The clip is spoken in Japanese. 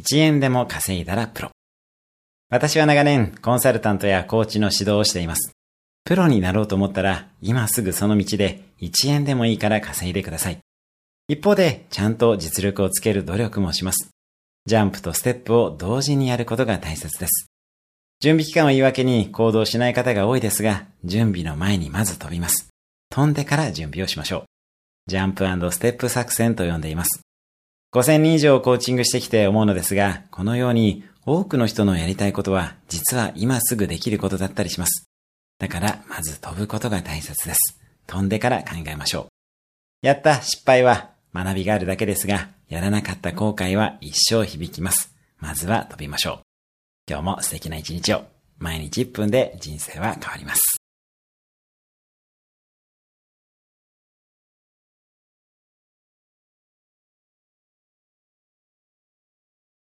1円でも稼いだらプロ。私は長年、コンサルタントやコーチの指導をしています。プロになろうと思ったら、今すぐその道で1円でもいいから稼いでください。一方で、ちゃんと実力をつける努力もします。ジャンプとステップを同時にやることが大切です。準備期間を言い訳に行動しない方が多いですが、準備の前にまず飛びます。飛んでから準備をしましょう。ジャンプステップ作戦と呼んでいます。5000人以上コーチングしてきて思うのですが、このように多くの人のやりたいことは実は今すぐできることだったりします。だからまず飛ぶことが大切です。飛んでから考えましょう。やった失敗は学びがあるだけですが、やらなかった後悔は一生響きます。まずは飛びましょう。今日も素敵な一日を。毎日1分で人生は変わります。